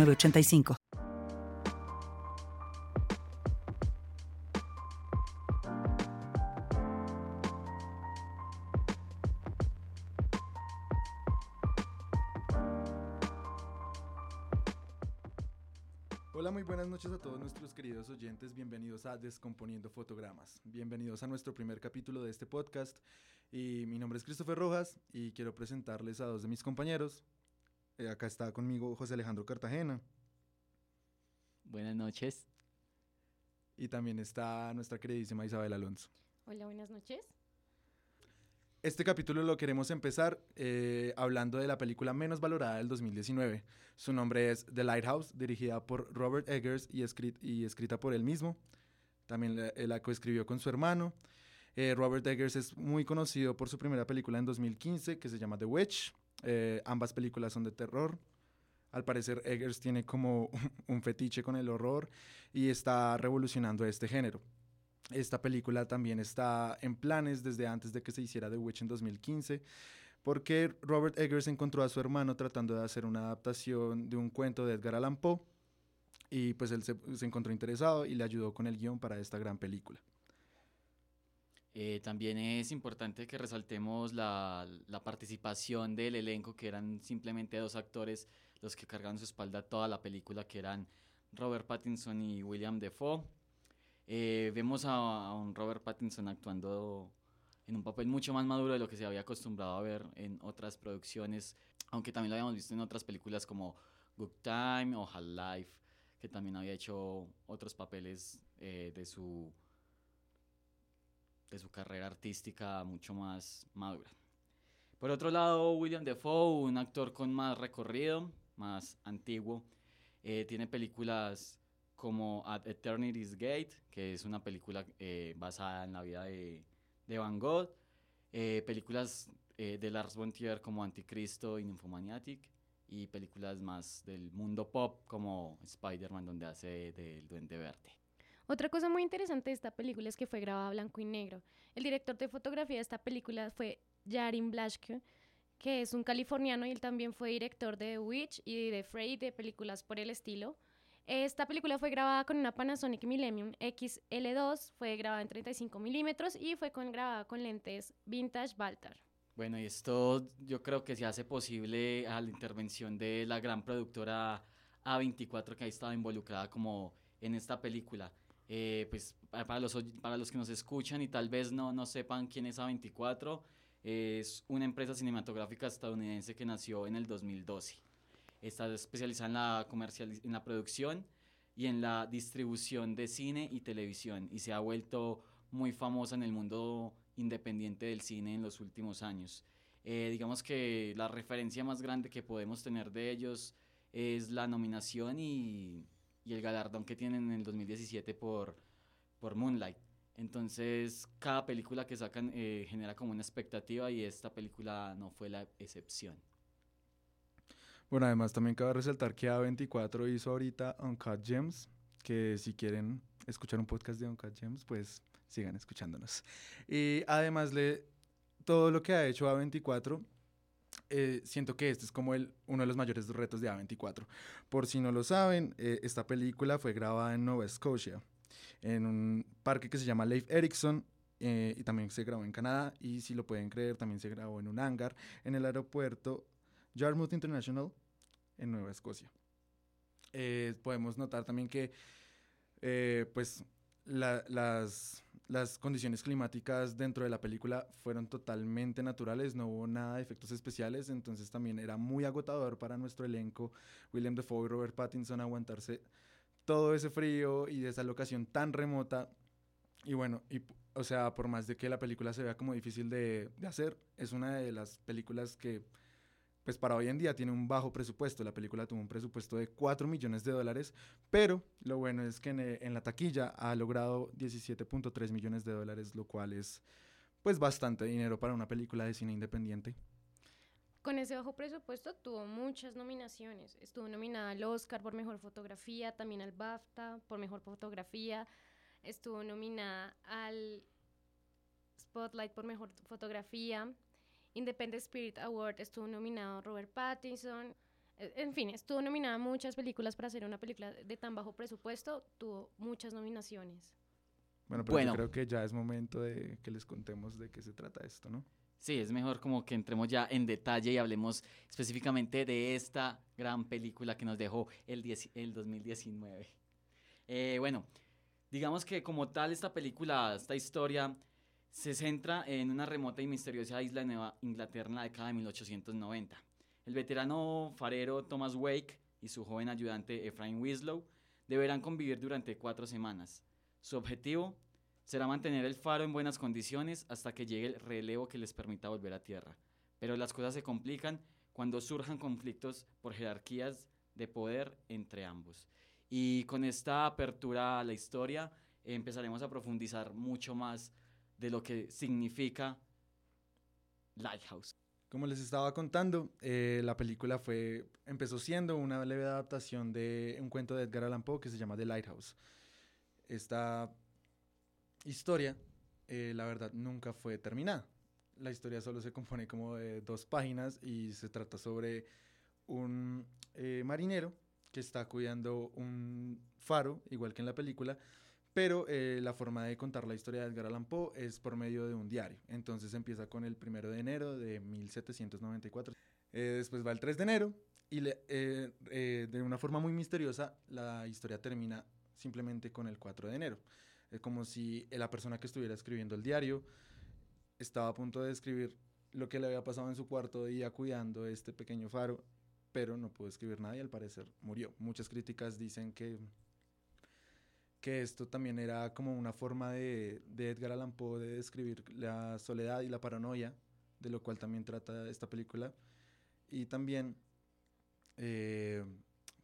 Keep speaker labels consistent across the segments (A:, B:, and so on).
A: 85
B: Hola, muy buenas noches a todos nuestros queridos oyentes. Bienvenidos a Descomponiendo Fotogramas. Bienvenidos a nuestro primer capítulo de este podcast. Y mi nombre es Christopher Rojas y quiero presentarles a dos de mis compañeros. Eh, acá está conmigo José Alejandro Cartagena.
C: Buenas noches.
B: Y también está nuestra queridísima Isabel Alonso.
D: Hola, buenas noches.
B: Este capítulo lo queremos empezar eh, hablando de la película menos valorada del 2019. Su nombre es The Lighthouse, dirigida por Robert Eggers y, y escrita por él mismo. También la, la coescribió con su hermano. Eh, Robert Eggers es muy conocido por su primera película en 2015 que se llama The Witch. Eh, ambas películas son de terror. Al parecer Eggers tiene como un fetiche con el horror y está revolucionando este género. Esta película también está en planes desde antes de que se hiciera The Witch en 2015, porque Robert Eggers encontró a su hermano tratando de hacer una adaptación de un cuento de Edgar Allan Poe y pues él se, se encontró interesado y le ayudó con el guion para esta gran película.
C: Eh, también es importante que resaltemos la, la, participación del elenco, que eran simplemente dos actores los que cargaron su espalda toda la película, que eran Robert Pattinson y William Defoe. Eh, vemos a, a, un Robert Pattinson actuando en un papel mucho más maduro de lo que se había acostumbrado a ver en otras producciones, aunque también lo habíamos visto en otras películas como Good Time o Half Life, que también había hecho otros papeles eh, de su de su carrera artística mucho más madura. Por otro lado, William Defoe, un actor con más recorrido, más antiguo, eh, tiene películas como At Eternity's Gate, que es una película eh, basada en la vida de, Van Gogh, eh, películas eh, de Lars von Trier como Anticristo y Nymphomaniatic, y películas más del mundo pop como Spider-Man, donde hace del Duende Verde.
D: Otra cosa muy interesante de esta película es que fue grabada blanco y negro. El director de fotografía de esta película fue Jarin Blaschke, que es un californiano y él también fue director de Witch y de Frey, de películas por el estilo. Esta película fue grabada con una Panasonic Millennium XL2, fue grabada en 35 milímetros y fue grabada con lentes vintage Baltar.
C: Bueno, y esto yo creo que se hace posible a la intervención de la gran productora A24 que ha estado involucrada como en esta película. Eh, pues para los, para los que nos escuchan y tal vez no, no sepan quién es A24, es una empresa cinematográfica estadounidense que nació en el 2012. Está especializada en la, comercial, en la producción y en la distribución de cine y televisión y se ha vuelto muy famosa en el mundo independiente del cine en los últimos años. Eh, digamos que la referencia más grande que podemos tener de ellos es la nominación y y el galardón que tienen en el 2017 por, por Moonlight. Entonces, cada película que sacan eh, genera como una expectativa y esta película no fue la excepción.
B: Bueno, además también cabe resaltar que A24 hizo ahorita Uncut Gems, que si quieren escuchar un podcast de Uncut Gems, pues sigan escuchándonos. Y además, le, todo lo que ha hecho A24 eh, siento que este es como el, uno de los mayores retos de A24. Por si no lo saben, eh, esta película fue grabada en Nova Scotia, en un parque que se llama Leif Erikson, eh, y también se grabó en Canadá, y si lo pueden creer, también se grabó en un hangar en el aeropuerto Yarmouth International en Nueva Escocia. podemos notar también que, pues, la, las las condiciones climáticas dentro de la película fueron totalmente naturales, no hubo nada de efectos especiales, entonces también era muy agotador para nuestro elenco, William Defoe y Robert Pattinson, aguantarse todo ese frío y esa locación tan remota. Y bueno, y, o sea, por más de que la película se vea como difícil de hacer, es una de las películas que pues para hoy en día tiene un bajo presupuesto. La película tuvo un presupuesto de 4 millones de dólares, pero lo bueno es que en, eh, en la taquilla ha logrado 17.3 millones de dólares, lo cual es pues bastante dinero para una película de cine independiente.
D: Con ese bajo presupuesto tuvo muchas nominaciones. Estuvo nominada al Oscar por Mejor Fotografía, también al BAFTA por Mejor Fotografía. Estuvo nominada al Spotlight por Mejor Fotografía. Independent Spirit Award estuvo nominado Robert Pattinson. E- En fin, estuvo nominada a muchas películas para hacer una película de tan bajo presupuesto. Tuvo muchas nominaciones.
B: Bueno, pero
C: Bueno.
B: yo creo que ya es momento de que les contemos de qué se trata esto, ¿no?
C: Sí, es mejor como que entremos ya en detalle y hablemos específicamente de esta gran película que nos dejó el, 10 el 2019. Eh, bueno, digamos que como tal esta película, esta historia, se centra en una remota y misteriosa isla de Nueva Inglaterra en la década de 1890. El veterano farero Thomas Wake y su joven ayudante Ephraim Winslow deberán convivir durante cuatro semanas. Su objetivo será mantener el faro en buenas condiciones hasta que llegue el relevo que les permita volver a tierra. Pero las cosas se complican cuando surjan conflictos por jerarquías de poder entre ambos. Y con esta apertura a la historia empezaremos a profundizar mucho más de lo que significa Lighthouse.
B: Como les estaba contando, eh, la película fue, empezó siendo una leve adaptación de un cuento de Edgar Allan Poe que se llama The Lighthouse. Esta historia, eh, la verdad, nunca fue terminada. La historia solo se compone como de dos páginas y se trata sobre un eh, marinero que está cuidando un faro, igual que en la película, pero eh, la forma de contar la historia de Edgar Allan Poe es por medio de un diario. Entonces empieza con el primero de enero de 1794. Eh, después va el 3 de enero y le- eh, eh, de una forma muy misteriosa la historia termina simplemente con el 4 de enero. Es como si la persona que estuviera escribiendo el diario estaba a punto de escribir lo que le había pasado en su cuarto día cuidando este pequeño faro, pero no pudo escribir nada y al parecer murió. Muchas críticas dicen que que esto también era como una forma de, Edgar Allan Poe de describir la soledad y la paranoia, de lo cual también trata esta película, y también eh,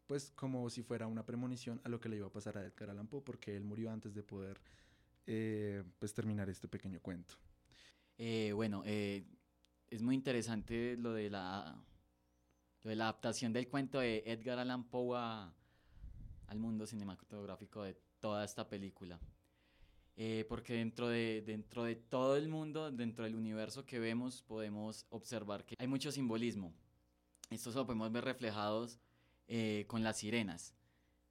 B: pues como si fuera una premonición a lo que le iba a pasar a Edgar Allan Poe, porque él murió antes de poder eh, pues terminar este pequeño cuento.
C: Eh, bueno, es muy interesante lo de la lo de la adaptación del cuento de Edgar Allan Poe a- al mundo cinematográfico de toda esta película. Eh, porque dentro de, dentro de todo el mundo, dentro del universo que vemos, podemos observar que hay mucho simbolismo. Esto se lo podemos ver reflejados eh, con las sirenas,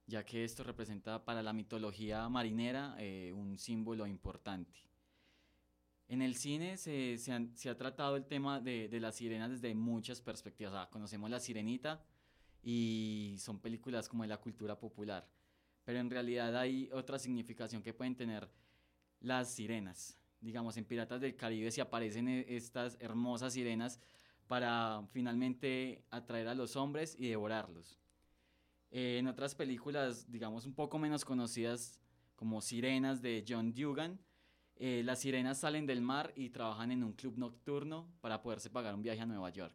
C: ya que esto representa para la mitología marinera eh, un símbolo importante. En el cine se, se han- se ha tratado el tema de, de las sirenas desde muchas perspectivas. O sea, conocemos La Sirenita y son películas como de la cultura popular. Pero en realidad hay otra significación que pueden tener las sirenas. Digamos, en Piratas del Caribe se aparecen eh, estas hermosas sirenas para finalmente atraer a los hombres y devorarlos. Eh, en otras películas, digamos, un poco menos conocidas, como Sirenas de John Dugan, eh, las sirenas salen del mar y trabajan en un club nocturno para poderse pagar un viaje a Nueva York.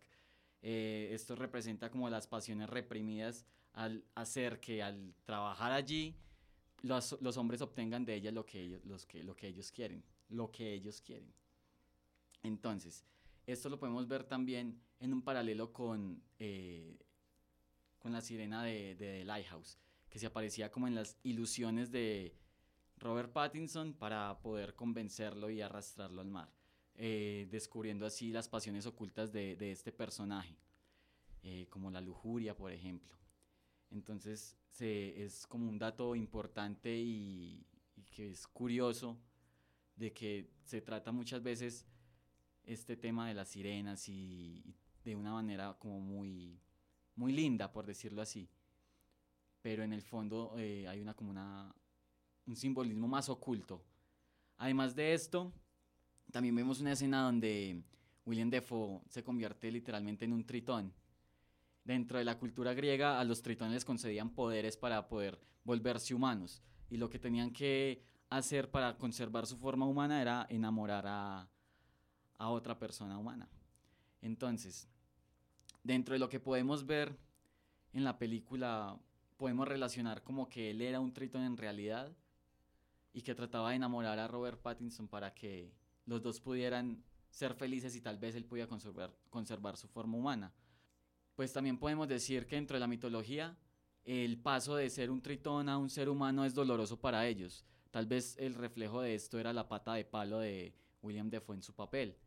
C: Eh, esto representa como las pasiones reprimidas al hacer que al trabajar allí los, los hombres obtengan de ellas lo que ellos, los que, lo que ellos quieren, lo que ellos quieren. Entonces, esto lo podemos ver también en un paralelo con, eh, con la sirena de, de The Lighthouse, que se aparecía como en las ilusiones de Robert Pattinson para poder convencerlo y arrastrarlo al mar, eh, descubriendo así las pasiones ocultas de, de este personaje, eh, como la lujuria, por ejemplo. Entonces, se, es como un dato importante y, que es curioso de que se trata muchas veces este tema de las sirenas y de una manera como muy, muy linda, por decirlo así. Pero en el fondo eh, hay una como una, un simbolismo más oculto. Además de esto, también vemos una escena donde William Defoe se convierte literalmente en un tritón. Dentro de la cultura griega, a los tritones les concedían poderes para poder volverse humanos. Y lo que tenían que hacer para conservar su forma humana era enamorar a, a otra persona humana. Entonces, dentro de lo que podemos ver en la película, podemos relacionar como que él era un Tritón en realidad y que trataba de enamorar a Robert Pattinson para que los dos pudieran ser felices y tal vez él pudiera conservar, conservar su forma humana. Pues también podemos decir que dentro de la mitología, el paso de ser un tritón a un ser humano es doloroso para ellos. Tal vez el reflejo de esto era la pata de palo de William Defoe en su papel.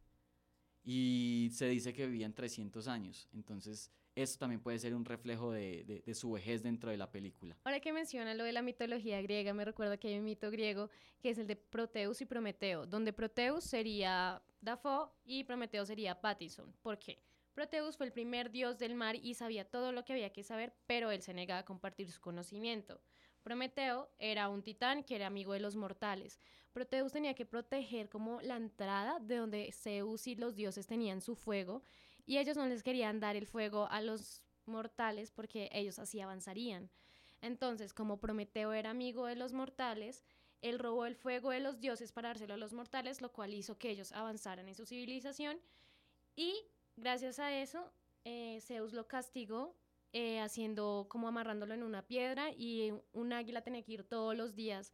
C: Y se dice que vivían 300 años. Entonces, eso también puede ser un reflejo de, su vejez dentro de la película.
D: Ahora que menciona lo de la mitología griega, me recuerda que hay un mito griego que es el de Proteus y Prometeo, donde Proteus sería Dafoe y Prometeo sería Pattison. ¿Por qué? Proteus fue el primer dios del mar y sabía todo lo que había que saber, pero él se negaba a compartir su conocimiento. Prometeo era un titán que era amigo de los mortales. Proteus tenía que proteger como la entrada de donde Zeus y los dioses tenían su fuego y ellos no les querían dar el fuego a los mortales porque ellos así avanzarían. Entonces, como Prometeo era amigo de los mortales, él robó el fuego de los dioses para dárselo a los mortales, lo cual hizo que ellos avanzaran en su civilización y gracias a eso eh, Zeus lo castigó eh, haciendo como amarrándolo en una piedra y un águila tenía que ir todos los días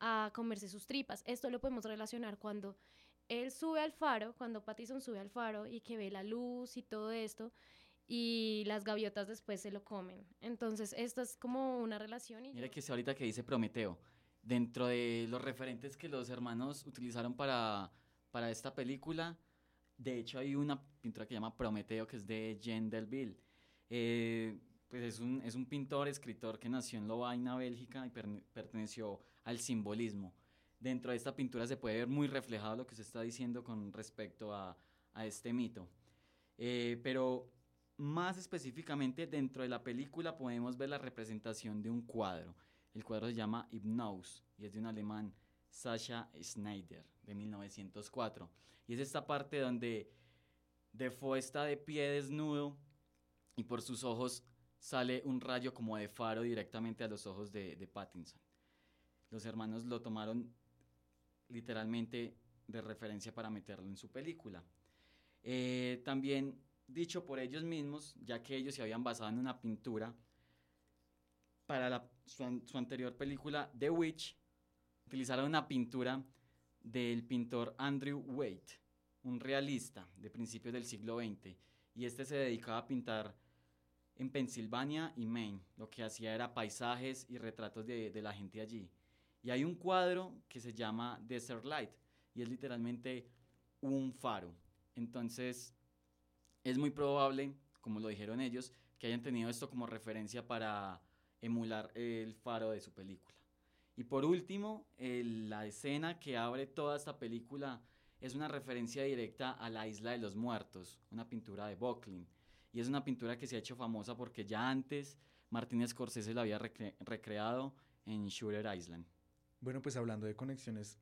D: a comerse sus tripas. Esto lo podemos relacionar cuando él sube al faro, cuando Pattison sube al faro y que ve la luz y todo esto, y las gaviotas después se lo comen. Entonces, esto es como una relación. Y
C: Mira que es ahorita que dice Prometeo, dentro de los referentes que los hermanos utilizaron para, para esta película, de hecho hay una pintura que se llama Prometeo, que es de Jean Delville. Eh, pues es un, es un pintor, escritor que nació en Lovaina, Bélgica, y perteneció al simbolismo dentro de esta pintura se puede ver muy reflejado lo que se está diciendo con respecto a, este mito. Eh, pero más específicamente dentro de la película podemos ver la representación de un cuadro. El cuadro se llama Hypnose y es de un alemán, Sascha Schneider, de 1904. Y es esta parte donde Defoe está de pie desnudo y por sus ojos sale un rayo como de faro directamente a los ojos de, de Pattinson. Los hermanos lo tomaron literalmente de referencia para meterlo en su película. Eh, también dicho por ellos mismos, ya que ellos se habían basado en una pintura para su, anterior película The Witch, utilizaron una pintura del pintor Andrew Waite, un realista de principios del siglo XX, y este se dedicaba a pintar en Pensilvania y Maine. Lo que hacía era paisajes y retratos de, de la gente allí. Y hay un cuadro que se llama Desert Light y es literalmente un faro. Entonces, es muy probable, como lo dijeron ellos, que hayan tenido esto como referencia para emular el faro de su película. Y por último, la escena que abre toda esta película es una referencia directa a la Isla de los Muertos, una pintura de Bocklin. Y es una pintura que se ha hecho famosa porque ya antes Martínez Scorsese la había recreado en Shooter Island.
B: Bueno, pues hablando de conexiones,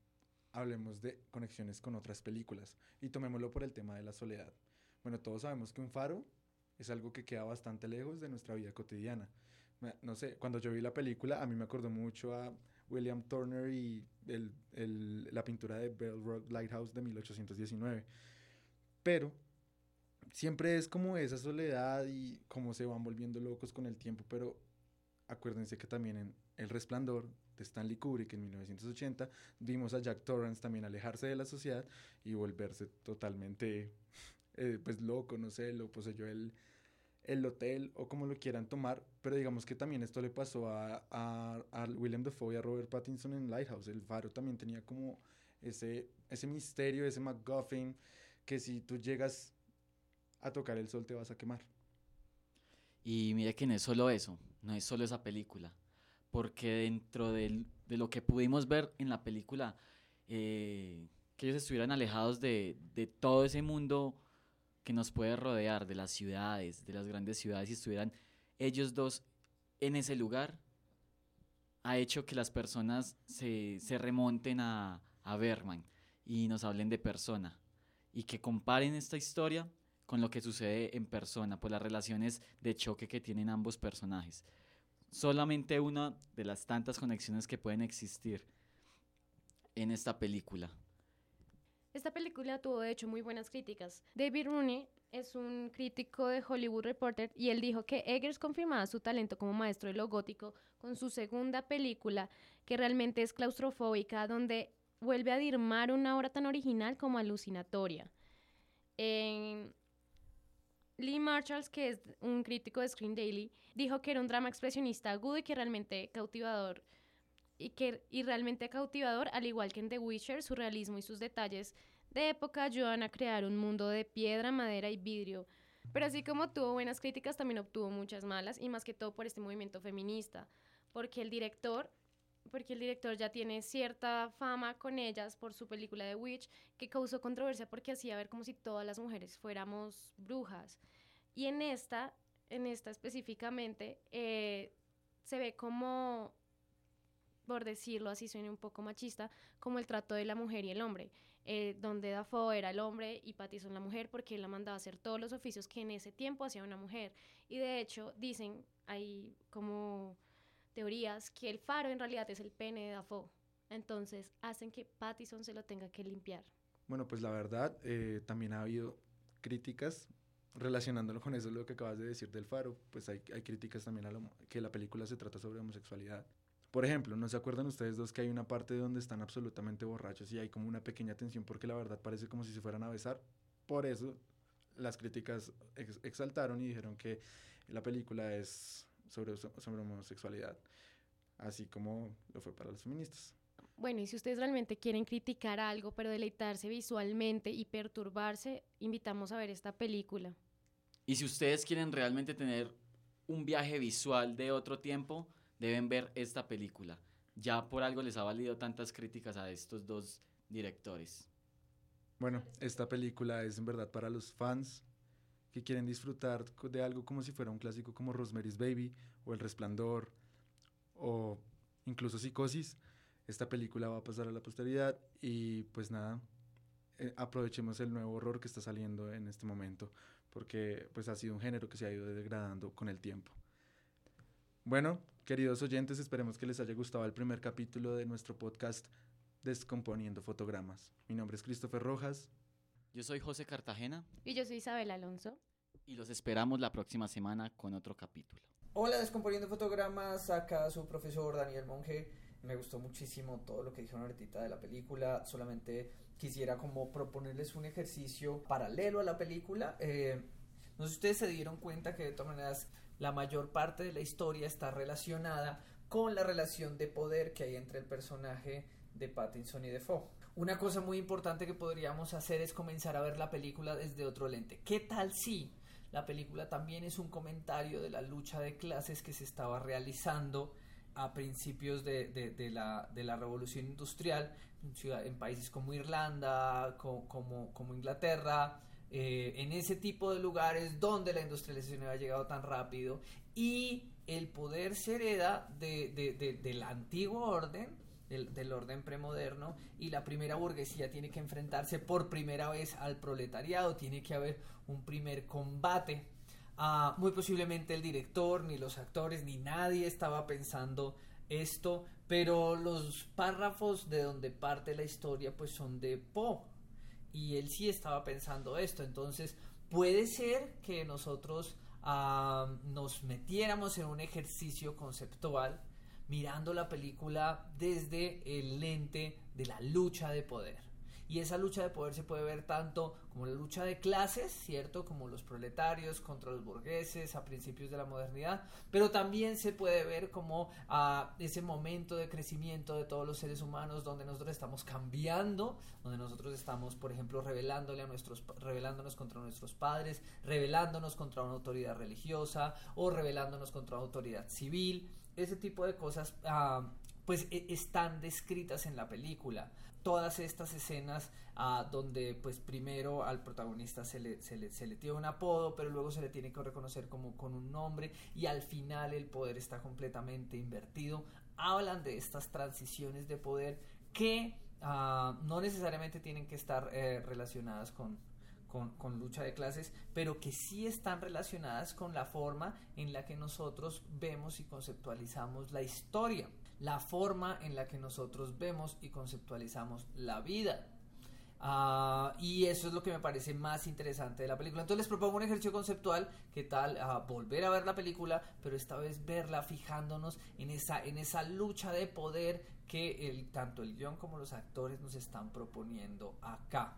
B: hablemos de conexiones con otras películas y tomémoslo por el tema de la soledad. Bueno, todos sabemos que un faro es algo que queda bastante lejos de nuestra vida cotidiana. No sé, cuando yo vi la película, a mí me acordó mucho a William Turner y la pintura de Bell Rock Lighthouse de 1819. Pero siempre es como esa soledad y cómo se van volviendo locos con el tiempo, pero acuérdense que también en El Resplandor de Stanley Kubrick en 1980, vimos a Jack Torrance también alejarse de la sociedad y volverse totalmente eh, pues loco, no sé, lo poseyó el, el hotel o como lo quieran tomar, pero digamos que también esto le pasó a, a, a, William Dafoe y a Robert Pattinson en Lighthouse. El faro también tenía como ese, ese misterio, ese MacGuffin, que si tú llegas a tocar el sol te vas a quemar.
C: Y mire que no es solo eso, no es solo esa película porque dentro de lo que pudimos ver en la película, eh, que ellos estuvieran alejados de, de, todo ese mundo que nos puede rodear, de las ciudades, de las grandes ciudades, y estuvieran ellos dos en ese lugar, ha hecho que las personas se, se remonten a, a Bergman y nos hablen de persona y que comparen esta historia con lo que sucede en persona, por las relaciones de choque que tienen ambos personajes solamente una de las tantas conexiones que pueden existir en esta película.
D: Esta película tuvo de hecho muy buenas críticas. David Rooney es un crítico de Hollywood Reporter y él dijo que Eggers confirmaba su talento como maestro de lo gótico con su segunda película, que realmente es claustrofóbica, donde vuelve a dirmar una obra tan original como alucinatoria. Lee Marshalls, que es un crítico de Screen Daily, dijo que era un drama expresionista agudo y que realmente cautivador y que y realmente cautivador, al igual que en The Witcher, su realismo y sus detalles de época ayudan a crear un mundo de piedra, madera y vidrio. Pero así como tuvo buenas críticas, también obtuvo muchas malas y más que todo por este movimiento feminista, porque el director porque el director ya tiene cierta fama con ellas por su película The Witch, que causó controversia porque hacía ver como si todas las mujeres fuéramos brujas. Y en esta, en esta específicamente, eh, se ve como, por decirlo así, suena un poco machista, como el trato de la mujer y el hombre. Eh, donde Dafoe era el hombre y Pattison la mujer, porque él la mandaba a hacer todos los oficios que en ese tiempo hacía una mujer. Y de hecho, dicen, hay como teorías que el faro en realidad es el pene de Dafoe. Entonces hacen que Pattison se lo tenga que limpiar.
B: Bueno, pues la verdad, eh, también ha habido críticas relacionándolo con eso, lo que acabas de decir del faro, pues hay, hay críticas también a que la película se trata sobre homosexualidad. Por ejemplo, ¿no se acuerdan ustedes dos que hay una parte donde están absolutamente borrachos y hay como una pequeña tensión porque la verdad parece como si se fueran a besar? Por eso las críticas exaltaron y dijeron que la película es sobre, sobre homosexualidad, así como lo fue para los feministas.
D: Bueno, y si ustedes realmente quieren criticar algo, pero deleitarse visualmente y perturbarse, invitamos a ver esta película.
C: Y si ustedes quieren realmente tener un viaje visual de otro tiempo, deben ver esta película. Ya por algo les ha valido tantas críticas a estos dos directores.
B: Bueno, esta película es en verdad para los fans que quieren disfrutar de algo como si fuera un clásico como Rosemary's Baby o El Resplandor o incluso Psicosis, esta película va a pasar a la posteridad y pues nada, eh, aprovechemos el nuevo horror que está saliendo en este momento porque pues ha sido un género que se ha ido degradando con el tiempo. Bueno, queridos oyentes, esperemos que les haya gustado el primer capítulo de nuestro podcast Descomponiendo Fotogramas. Mi nombre es Christopher Rojas.
C: Yo soy José Cartagena.
D: Y yo soy Isabel Alonso.
C: Y los esperamos la próxima semana con otro capítulo.
E: Hola, Descomponiendo Fotogramas, acá su profesor Daniel Monge. Me gustó muchísimo todo lo que dijeron ahorita de la película. Solamente quisiera como proponerles un ejercicio paralelo a la película. Eh, no sé si ustedes se dieron cuenta que de todas maneras la mayor parte de la historia está relacionada con la relación de poder que hay entre el personaje de Pattinson y Defoe. Una cosa muy importante que podríamos hacer es comenzar a ver la película desde otro lente. ¿Qué tal si la película también es un comentario de la lucha de clases que se estaba realizando a principios de, la, revolución industrial en, países como Irlanda, como, como, Inglaterra, eh, en ese tipo de lugares donde la industrialización había llegado tan rápido y el poder se hereda del antiguo orden del, orden premoderno y la primera burguesía tiene que enfrentarse por primera vez al proletariado, tiene que haber un primer combate. Ah, muy posiblemente el director, ni los actores, ni nadie estaba pensando esto, pero los párrafos de donde parte la historia pues son de Poe y él sí estaba pensando esto, entonces puede ser que nosotros ah, nos metiéramos en un ejercicio conceptual mirando la película desde el lente de la lucha de poder. Y esa lucha de poder se puede ver tanto como la lucha de clases, ¿cierto? Como los proletarios contra los burgueses a principios de la modernidad, pero también se puede ver como a ese momento de crecimiento de todos los seres humanos donde nosotros estamos cambiando, donde nosotros estamos, por ejemplo, rebelándole a nuestros, rebelándonos contra nuestros padres, rebelándonos contra una autoridad religiosa o rebelándonos contra una autoridad civil ese tipo de cosas ah, pues e, están descritas en la película. Todas estas escenas ah, donde pues primero al protagonista se le, se, le, se le tiene un apodo, pero luego se le tiene que reconocer como con un nombre y al final el poder está completamente invertido. Hablan de estas transiciones de poder que ah, no necesariamente tienen que estar eh, relacionadas con, con, lucha de clases, pero que sí están relacionadas con la forma en la que nosotros vemos y conceptualizamos la historia, la forma en la que nosotros vemos y conceptualizamos la vida. Ah, y eso es lo que me parece más interesante de la película. Entonces les propongo un ejercicio conceptual, ¿qué tal? Ah, volver a ver la película, pero esta vez verla fijándonos en esa, en esa lucha de poder que el, tanto el guion como los actores nos están proponiendo acá.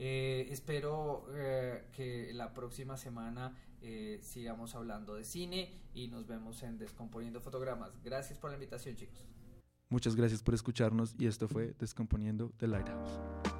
E: Eh, espero eh, que la próxima semana eh, sigamos hablando de cine y nos vemos en Descomponiendo Fotogramas. Gracias por la invitación, chicos.
B: Muchas gracias por escucharnos y esto fue Descomponiendo The Lighthouse.